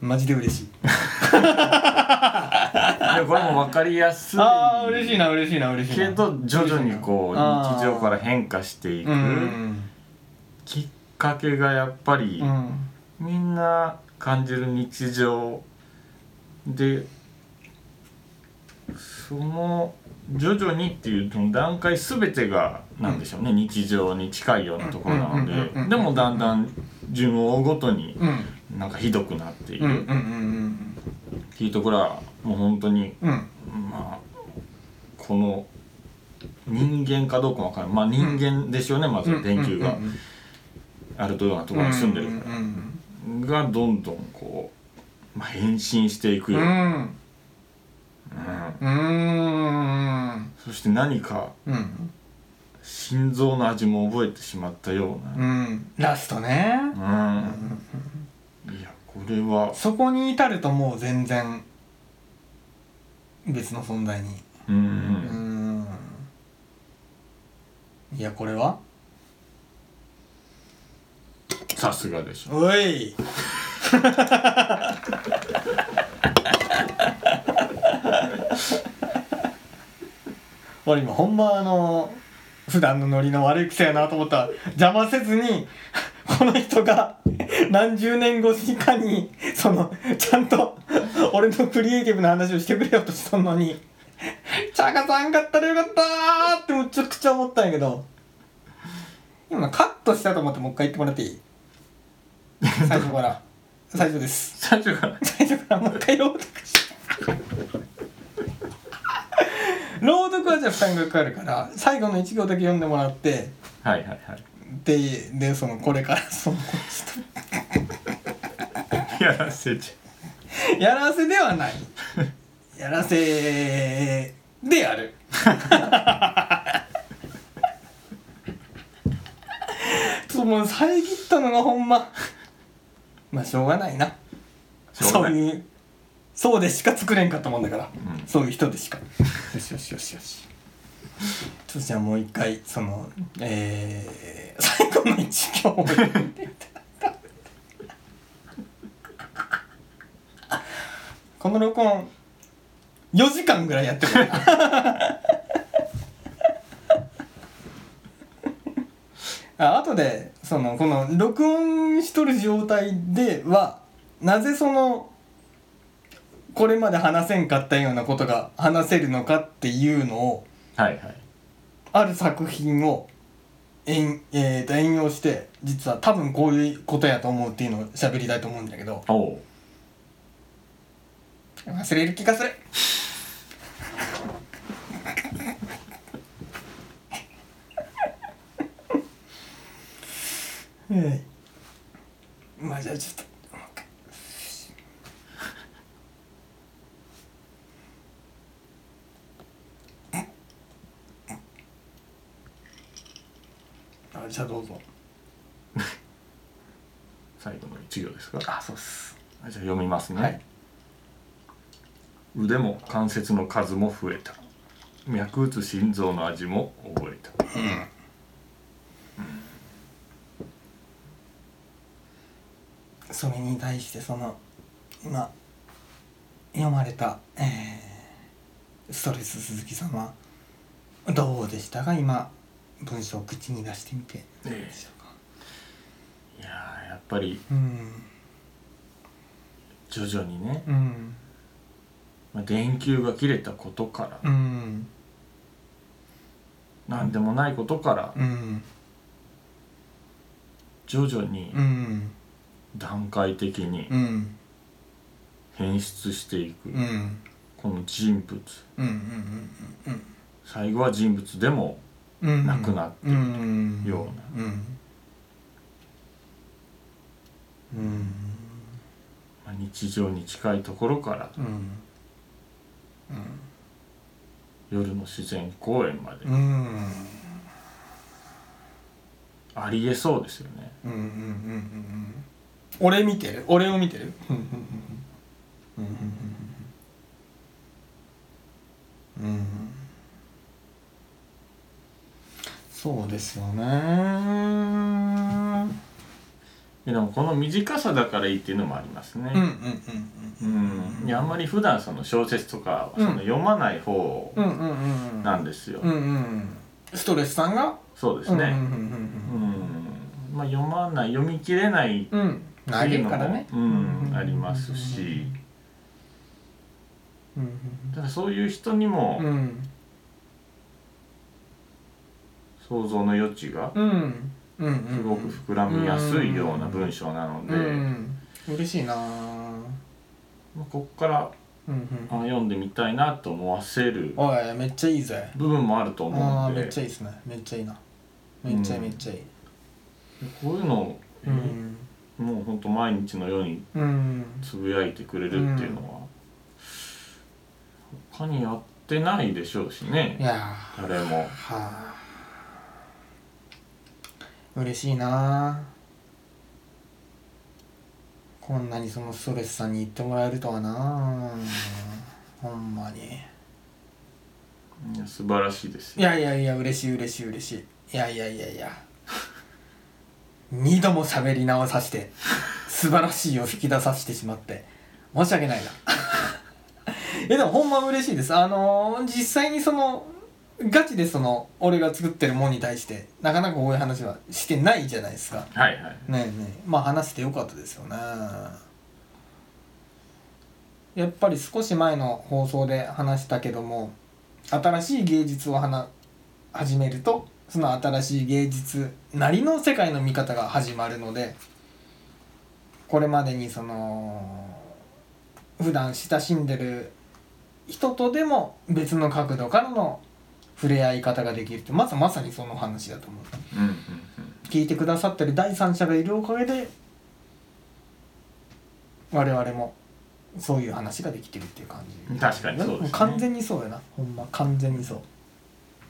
Speaker 2: マジで嬉しい
Speaker 3: でこれも分かりやすい。
Speaker 2: ああ嬉しいな嬉しいな嬉しいな。
Speaker 3: けど徐々にこう日常から変化していく。
Speaker 2: うん
Speaker 3: きっかけがやっぱり
Speaker 2: うん
Speaker 3: みんな感じる日常でその徐々にっていう段階全てがなんでしょうね、日常に近いようなところなの
Speaker 2: うんうんうんうん
Speaker 3: ででもだんだん順を追うごとに
Speaker 2: うん。
Speaker 3: なんかひどくなってい
Speaker 2: うんうん
Speaker 3: る
Speaker 2: うん
Speaker 3: っていうところはもう本当に
Speaker 2: うん。うん
Speaker 3: まあこの人間かどうかもわからないまあ人間でしょうね、まずは電球が。あるようなところに住んでる。か
Speaker 2: うん
Speaker 3: らがどんどんこう、まあ、変身していくよ。う
Speaker 2: ん。
Speaker 3: うん。
Speaker 2: うん。
Speaker 3: そして何か
Speaker 2: うん。
Speaker 3: 心臓の味も覚えてしまったような、
Speaker 2: うん。ラストね。
Speaker 3: うんこれは。
Speaker 2: そこに至るともう全然別の存在に。
Speaker 3: うん、
Speaker 2: うんいやこれは？
Speaker 3: さすがでしょ。
Speaker 2: おい！俺今ほんまあの普段のノリの悪い癖やなと思った。ら邪魔せずにこの人が何十年越しかにそのちゃんと俺のクリエイティブな話をしてくれようとしとんのに「茶がさんかったらよかった!」ってむちゃくちゃ思ったんやけど今カットしたと思ってもう一回言ってもらっていい？最初から。最初です。
Speaker 3: 最初から。
Speaker 2: 最初から。もう一回朗読し朗読はじゃあ負担がかかるから最後の1行だけ読んでもらって
Speaker 3: はいはいはい
Speaker 2: ででそのこれから その
Speaker 3: やらせち
Speaker 2: やらせではない。やらせでやる。そうもう遮ったのがほんま。まあしょうがないな。そういうそうでしか作れんかったもんだから、
Speaker 3: うん。
Speaker 2: そういう人でしか。よしよしよしよしそしたらもう一回そのえー、最後の一行を。読んでこの録音4時間ぐらいやってるから。あ後でそのこの録音しとる状態ではなぜそのこれまで話せんかったようなことが話せるのかっていうのを
Speaker 3: はいはい。
Speaker 2: ある作品を引,、えー、と引用して実は多分こういうことやと思うっていうのを喋りたいと思うんだけど。
Speaker 3: おお
Speaker 2: 忘れる気がする。は いまあじゃあちょっともう一回あじゃあどうぞ。
Speaker 3: 最後の一行ですか？
Speaker 2: あそうっす。
Speaker 3: あじゃあ読みますね、
Speaker 2: はい。
Speaker 3: 腕も関節の数も増えた。脈打つ心臓の味も覚えた。
Speaker 2: それに対してその今読まれた、えーストレス鈴木さんはどうでしたか？今文章を口に出してみて。どうでしたか、
Speaker 3: いやーやっぱり
Speaker 2: うん
Speaker 3: 徐々にね、
Speaker 2: うん。
Speaker 3: まあ、電球が切れたことから、
Speaker 2: うん。
Speaker 3: なんでもないことから
Speaker 2: うん。
Speaker 3: 徐々に
Speaker 2: うん。
Speaker 3: 段階的に
Speaker 2: うん。
Speaker 3: 変質していく、
Speaker 2: うん。
Speaker 3: この人物。
Speaker 2: うんうん
Speaker 3: 最後は人物でも
Speaker 2: うん
Speaker 3: なくなって
Speaker 2: る
Speaker 3: いる
Speaker 2: うん
Speaker 3: ような。
Speaker 2: うん。うん。
Speaker 3: まあ日常に近いところから
Speaker 2: うん。
Speaker 3: 夜の自然公園までありえそうですよね。
Speaker 2: うんうんうんうん。うん俺見てる？俺を見てる？うんうんうんうん。うんうんうんそうですよね。
Speaker 3: でもこの短さだからいいっていうのもありますね。
Speaker 2: うん
Speaker 3: あんまり普段その小説とかはその読まない方なんですよ、
Speaker 2: ストレスさんが？
Speaker 3: そうですね、
Speaker 2: うん
Speaker 3: まあ読まない読み切れない
Speaker 2: うん。うんうん投げるからね
Speaker 3: うん。ありますし。ただそういう人にも
Speaker 2: うんうん
Speaker 3: 想像の余地が
Speaker 2: うん。うん。うん。
Speaker 3: すごく膨らみやすいような文章なので、
Speaker 2: うん。嬉しいな。
Speaker 3: まあこっから
Speaker 2: うんうん。
Speaker 3: あ読んでみたいなと思わせる
Speaker 2: おいめっちゃいいぜ。
Speaker 3: 部分もあると
Speaker 2: あ
Speaker 3: 思うので
Speaker 2: あめっちゃいいっすね。めっちゃいいな。めっちゃいい
Speaker 3: うん
Speaker 2: めっちゃいい。
Speaker 3: こういうのを、
Speaker 2: うん。
Speaker 3: もうほんと毎日のように
Speaker 2: うん。
Speaker 3: つぶやいてくれるっていうのは、他にやってないでしょうし
Speaker 2: い
Speaker 3: ね誰も。
Speaker 2: はあ嬉しいな。こんなにそのストレスさんに言ってもらえるとはな。ほんまに。
Speaker 3: いや素晴らしいです
Speaker 2: い
Speaker 3: よ
Speaker 2: やいやいや嬉しい嬉しい嬉しい。いやいやいやいや。二度も喋り直させて素晴らしいを引き出させてしまって申し訳ないな。えでもほんま嬉しいです。あのー実際にそのガチでその俺が作ってるもんに対してなかなかこういう話はしてないじゃないですか。
Speaker 3: はいはい。
Speaker 2: ねえねえ。まあ話してよかったですよね。やっぱり少し前の放送で話したけども新しい芸術を話始めるとその新しい芸術なりの世界の見方が始まるのでこれまでにその普段親しんでる人とでも別の角度からの触れ合い方ができるってまずまさにその話だと思う。
Speaker 3: うんうんうん。
Speaker 2: 聞いてくださってる第三者がいるおかげで我々もそういう話ができてるっていう感じ。
Speaker 3: 確かにそうですね。
Speaker 2: 完全にそうやな。ほんま完全にそう。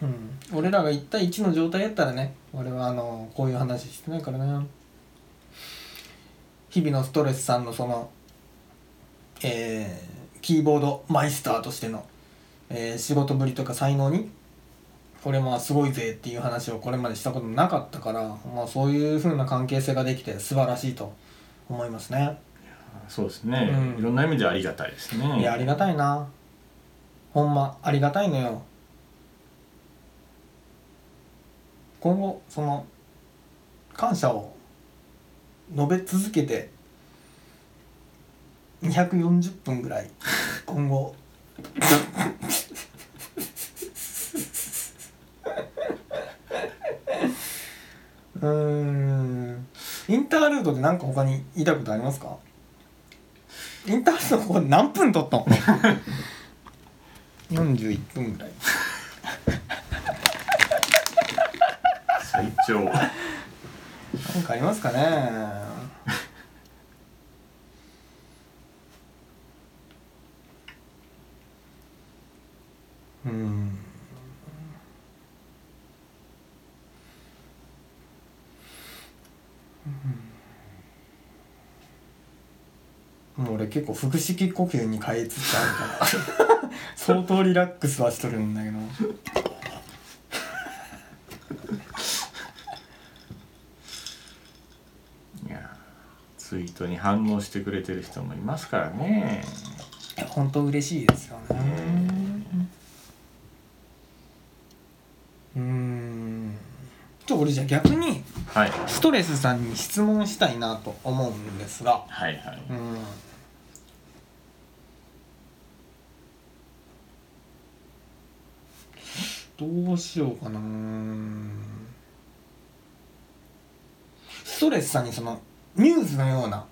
Speaker 2: うん。俺らが1対1の状態やったらね俺はあのこういう話してないからね日々のストレスさんのそのえーキーボードマイスターとしての、えー仕事ぶりとか才能にこれまあすごいぜっていう話をこれまでしたことなかったから、まあ、そういう風な関係性ができて素晴らしいと思いますね。
Speaker 3: そうですね、
Speaker 2: うん。
Speaker 3: いろんな意味でありがたいですね。
Speaker 2: いやありがたいな。ほんまありがたいのよ。今後その感謝を述べ続けて240分ぐらい今後うーん。インタールードで何か他に言いたいことありますか？インタールードこれ何分撮ったの？41分ぐらい。
Speaker 3: 最長。
Speaker 2: 何かありますかね？うんもう俺結構腹式呼吸に変えつつあるから。相当リラックスはしとるんだけど。
Speaker 3: いやツイートに反応してくれてる人もいますからね。
Speaker 2: 本当嬉しいですよねうんちょ俺じゃあ逆に
Speaker 3: はい。
Speaker 2: ストレスさんに質問したいなと思うんですが。
Speaker 3: はいはい。
Speaker 2: うん。どうしようかな。ストレスさんにそのミューズのような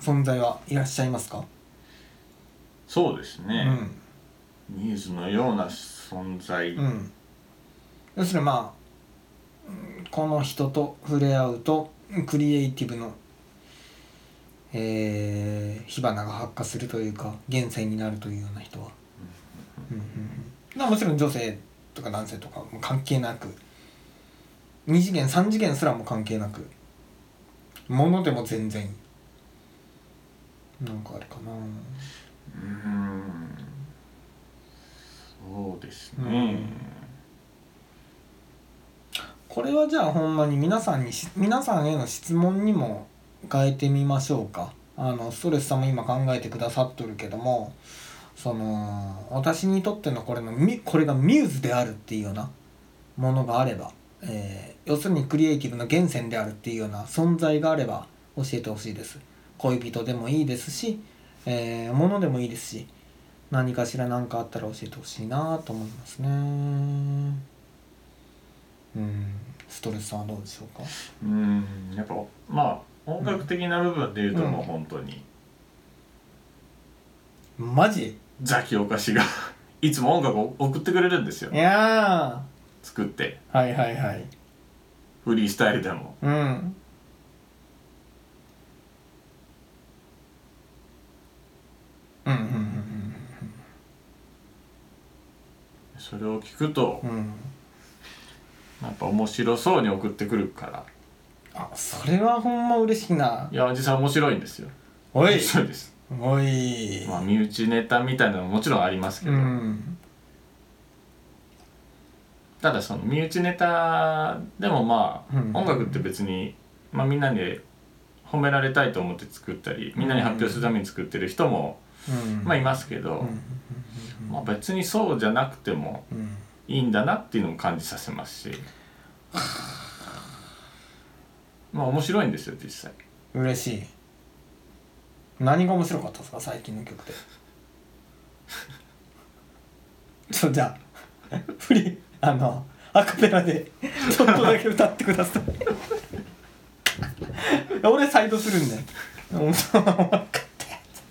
Speaker 2: 存在はいらっしゃいますか、
Speaker 3: そうです
Speaker 2: う
Speaker 3: ね、
Speaker 2: ん。
Speaker 3: ミューズのような存在、
Speaker 2: うん、要するにまあうんこの人と触れ合うとクリエイティブの、えー火花が発火するというか現世になるというような人は、うん。うんうんまあもちろん女性とか男性とかも関係なく2次元3次元すらも関係なくものでも全然なんかあるかな。
Speaker 3: うーん。そうです
Speaker 2: う
Speaker 3: ね
Speaker 2: んこれはじゃあほんまに皆さんに皆さんへの質問にも変えてみましょうか。あのストレスさんも今考えてくださっとるけどもその私にとってのこれのこれがミューズであるっていうようなものがあれば、えー要するにクリエイティブの源泉であるっていうような存在があれば教えてほしいです。恋人でもいいですし、えー、物でもいいですし何かしら何かあったら教えてほしいなと思いますね。うん。ストレスさんはどうでしょうか？
Speaker 3: うーん。やっぱまあ音楽的な部分で言うと
Speaker 2: うん。
Speaker 3: もう本当に。
Speaker 2: マジ？
Speaker 3: ザキオカシが いつも音楽を送ってくれるんですよ。
Speaker 2: いや
Speaker 3: 作って。
Speaker 2: ーはいはいはい。
Speaker 3: フリースタイルでも。
Speaker 2: うんうんうん。
Speaker 3: それを聞くと
Speaker 2: うん
Speaker 3: やっぱ面白そうに送ってくるから。
Speaker 2: あそれはほんま嬉しいな。い
Speaker 3: や実際面白いんですよ。
Speaker 2: おい。
Speaker 3: 面白いです。
Speaker 2: おい。
Speaker 3: まあ身内ネタみたいなのももちろんありますけ
Speaker 2: う
Speaker 3: ど、
Speaker 2: ん。
Speaker 3: ただその身内ネタでもまあ、
Speaker 2: うん。
Speaker 3: 音楽って別に、まあ、みんなに褒められたいと思って作ったりみんなに発表するために作ってる人も、
Speaker 2: うん。
Speaker 3: まあいますけど、
Speaker 2: うん。
Speaker 3: まあ、別にそうじゃなくても
Speaker 2: うん
Speaker 3: いいんだなっていうのも感じさせますし。まあ面白いんですよ実際。
Speaker 2: 嬉しい。何が面白かったですか最近の曲でちょじゃあフリあのアカペラでちょっとだけ歌ってください。俺サイドするんでうんそう分かったやつ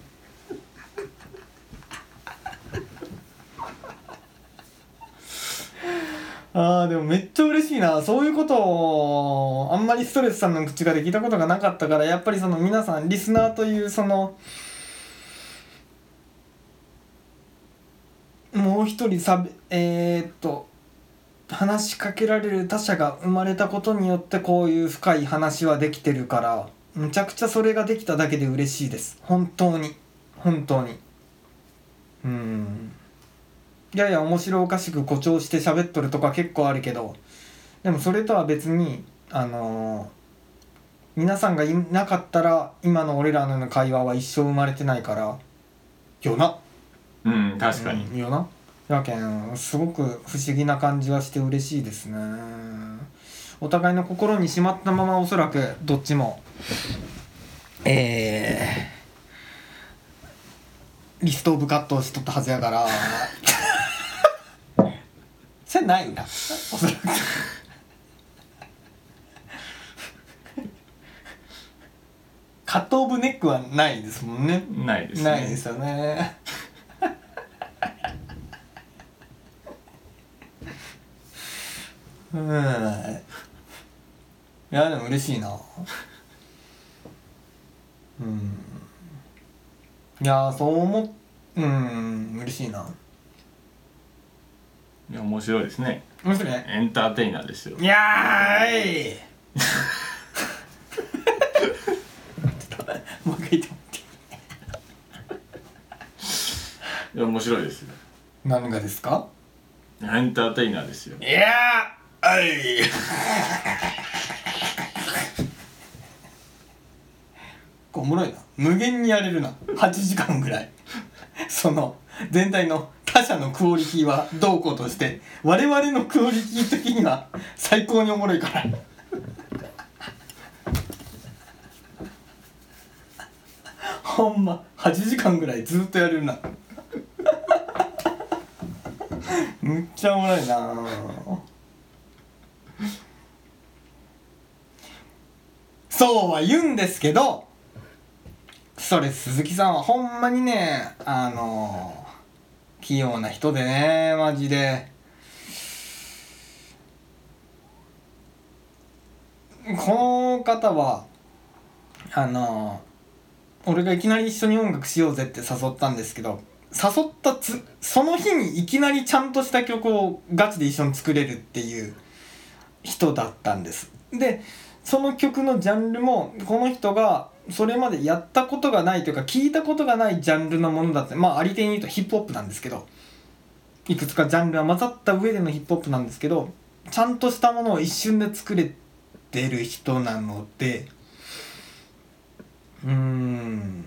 Speaker 2: あーでもめっちゃ嬉しいな。そういうことをあんまりストレスさんの口がで聞いたことがなかったからやっぱりその皆さんリスナーというそのもう一人さえー、っと話しかけられる他者が生まれたことによってこういう深い話はできてるからむちゃくちゃそれができただけで嬉しいです。本当に。本当に。うん。やや面白おかしく誇張して喋っとるとか結構あるけどでもそれとは別にあのー皆さんがいなかったら今の俺らの会話は一生生まれてないからよな。
Speaker 3: うん確かに、
Speaker 2: うんよな。やけんすごく不思議な感じはして嬉しいですね。お互いの心にしまったままおそらくどっちもえー、リストオブカットをしとったはずやから それないんだ。おそらく。カットオブネックはないですもんね。
Speaker 3: ないですね。
Speaker 2: ないですよね。うん。いやでも嬉しいな。うん。いやそう思っうん。嬉しいない
Speaker 3: や面白いですね。
Speaker 2: 面白いね。
Speaker 3: エンターテイナーですよ。
Speaker 2: いやーい。もう一回言って。も
Speaker 3: いや面白いですよ。
Speaker 2: 何がですか？
Speaker 3: エンターテイナーですよ。
Speaker 2: いやーあいおもろいな。無限にやれるな。8時間ぐらい。その全体の他者のクオリティはどうこうとして我々のクオリティ的には最高におもろいから。ほんま8時間ぐらいずっとやれるな。むっちゃおもろいな。そうは言うんですけどそれ鈴木さんはほんまにねあの器用な人でねマジで。この方はあの俺がいきなり一緒に音楽しようぜって誘ったんですけど誘ったつその日にいきなりちゃんとした曲をガチで一緒に作れるっていう人だったんです。でその曲のジャンルもこの人がそれまでやったことがないというか聞いたことがないジャンルのものだってまあありていに言うとヒップホップなんですけどいくつかジャンルは混ざった上でのヒップホップなんですけどちゃんとしたものを一瞬で作れてる人なのでうん。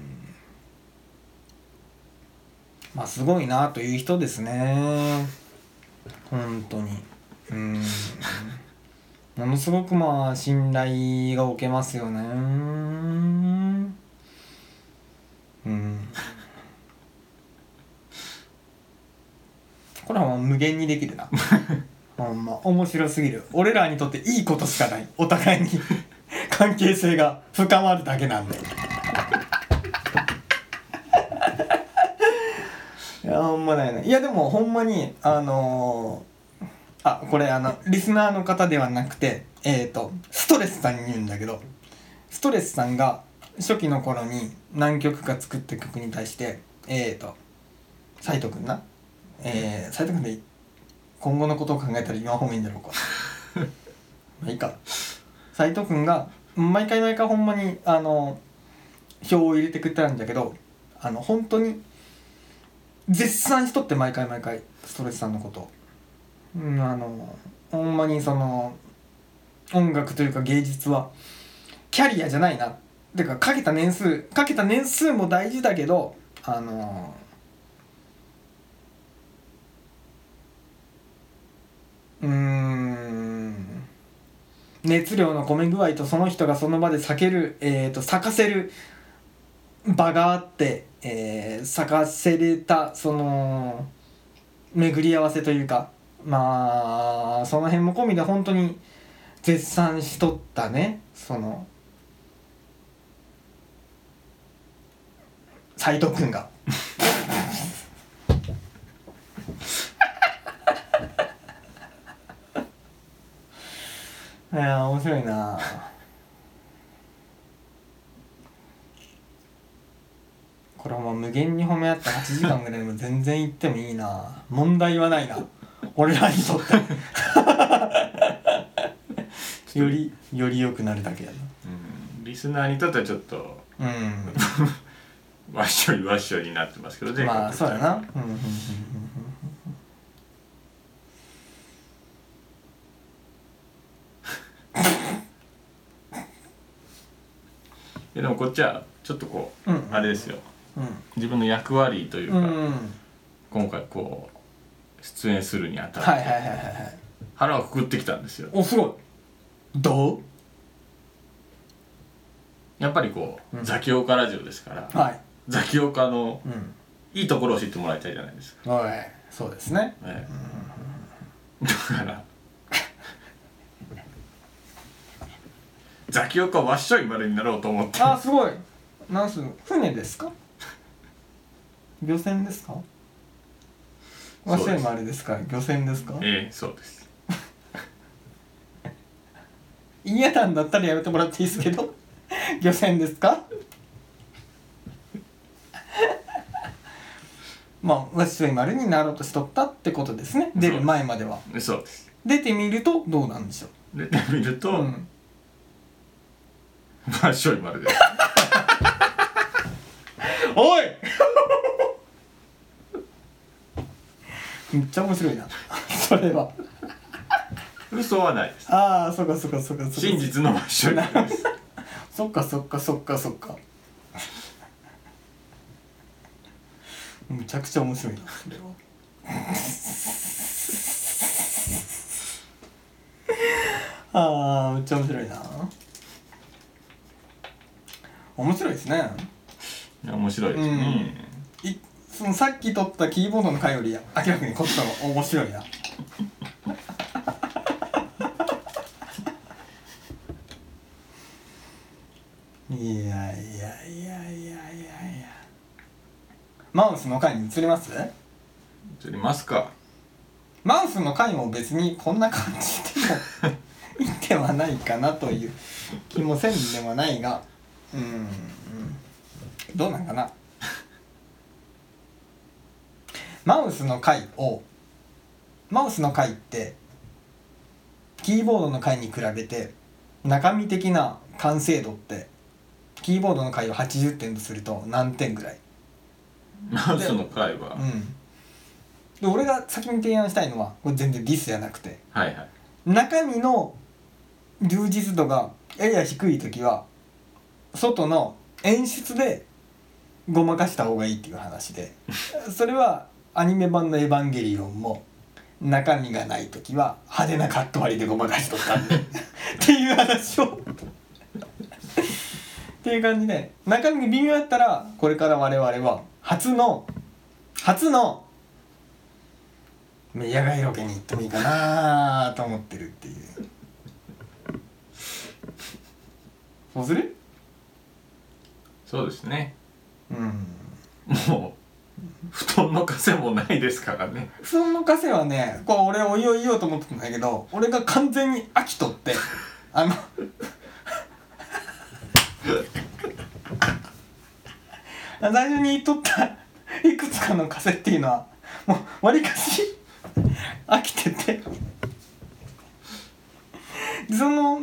Speaker 2: まあすごいなという人ですね。本当に。うん。ものすごくまあ信頼がおけますよね。うん。これはもう無限にできるな。ほんま面白すぎる。俺らにとっていいことしかない。お互いに。関係性が深まるだけなんで。いやほんまだよね。いやでもほんまにあのーあこれあのリスナーの方ではなくてえっ、とストレスさんに言うんだけどストレスさんが初期の頃に何曲か作った曲に対してえっ、と斎藤君なえー、斎藤君で今後のことを考えたら言わん方がいいんだろうか。まあいいか。斎藤君が毎回毎回ほんまにあの表を入れてくれたんだけどあの本当に絶賛しとって毎回毎回ストレスさんのことを。うんあのほんまにその音楽というか芸術はキャリアじゃないな。っていうかかけた年数かけた年数も大事だけどあのうん熱量の込め具合とその人がその場で咲ける、えー、と咲かせる場があって、えー咲かせれたその巡り合わせというかまあその辺も込みで本当に絶賛しとったね。その斎藤君が。いや面白いな。これもう無限に褒め合って8時間ぐらいでも全然行ってもいいな。問題はないな。俺らにとって。より より良くなるだけや
Speaker 3: うん。リスナーにとってはちょっと
Speaker 2: な
Speaker 3: わっしょいわっしょいになってますけどね
Speaker 2: うんまあそうやな。う。ん。う
Speaker 3: でもこっちはちょっとこう、
Speaker 2: うん。
Speaker 3: あれですよ
Speaker 2: うん。
Speaker 3: 自分の役割というか、
Speaker 2: うん。うん。
Speaker 3: 今回こう出演するにあたって、
Speaker 2: はいはいはいはいはい。
Speaker 3: 腹をくくってきたんですよ。
Speaker 2: おすごい。ど
Speaker 3: やっぱりこう、
Speaker 2: うん。
Speaker 3: ザキオカラジオですから
Speaker 2: うはい。
Speaker 3: ザキオカの
Speaker 2: うん。
Speaker 3: いいところを知ってもらいたいじゃないですか、
Speaker 2: おいそうですね。
Speaker 3: ええ。だからザキオカわっしょい丸になろうと思って。
Speaker 2: あすごい。なんす船ですか？漁船ですか？わし
Speaker 3: そうです。
Speaker 2: もあれですか？漁船ですか？
Speaker 3: ええそうです。
Speaker 2: 嫌なんだったらやめてもらっていいですけど。漁船ですか？まあわしと丸になろうとしとったってことですね。出る前までは。
Speaker 3: そうです。
Speaker 2: 出てみるとどうなんでしょ
Speaker 3: 出てみると、
Speaker 2: う、うん、
Speaker 3: わっしょい丸で。す
Speaker 2: おいめっちゃ面白いな。それは。
Speaker 3: 嘘はないです。
Speaker 2: ああそっかそっかそっかそっか。
Speaker 3: 真実のわっしょい丸です。
Speaker 2: そっかそっかそっかそっか。むちゃくちゃ面白いな。それは。あーめっちゃ面白いな。面白いですね。
Speaker 3: いや面白いですね、
Speaker 2: いそのさっき撮ったキーボードの回より明らかにこっちの方が面白いな。いやいやいやいやいやいや。マウスの回に移ります？
Speaker 3: 移りますか。
Speaker 2: マウスの回も別にこんな感じでもいいんではないかなという気もせんでもないが。うんうん。どうなんかな？マウスの回をマウスの回ってキーボードの回に比べて中身的な完成度ってキーボードの回を80点とすると何点ぐらい？
Speaker 3: マウスの回は、
Speaker 2: うん。で俺が先に提案したいのはこれ全然ディスじゃなくて。
Speaker 3: はいはい。
Speaker 2: 中身の充実度がやや低い時は外の演出でごまかした方がいいっていう話で。それはアニメ版の「エヴァンゲリオン」も中身がない時は派手なカット割りでごまかしとった。ん でっていう話を。っていう感じで中身が微妙だったらこれから我々は初の初の野外ロケに行ってもいいかなと思ってるっていう。そうする？
Speaker 3: そうですね。
Speaker 2: うん。
Speaker 3: もう布団の枷もないですからね。
Speaker 2: 布団の枷はねこれ俺おいおい言おうと思ってたんだけど俺が完全に飽きとってあの 最初に言っとったいくつかの枷っていうのはもうわりかし飽きてて。その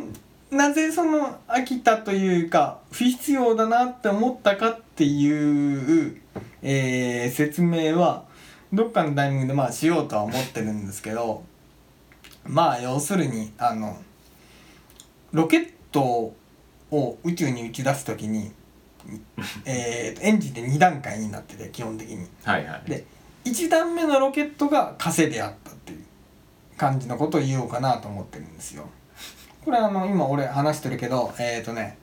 Speaker 2: なぜその飽きたというか不必要だなって思ったかっていう、えー説明はどっかのタイミングでまあしようとは思ってるんですけどまあ要するにあのロケットを宇宙に打ち出す時に、えーエンジンで2段階になってて基本的に。
Speaker 3: はいはい
Speaker 2: で1段目のロケットが枷であったっていう感じのことを言おうかなと思ってるんですよ。これあの今俺話してるけどえっ、ー、とね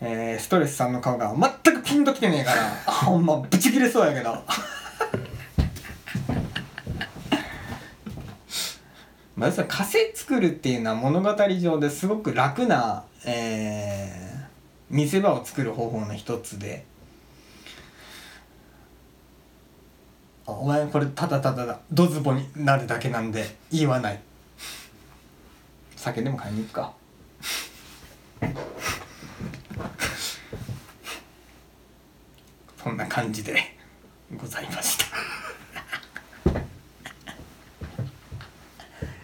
Speaker 2: えー、ストレスさんの顔が全くピンときてねえからほんまブチ切れそうやけど。まず枷作るっていうのは物語上ですごく楽な、えー、見せ場を作る方法の一つで。お前これただただだドズボになるだけなんで言わない。酒でも買いに行くか。そんな感じでございました。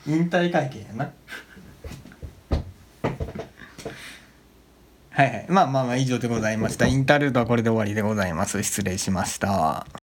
Speaker 2: 引退会見やな。はいはい。まあまあまあ以上でございました。インタールードはこれで終わりでございます。失礼しました。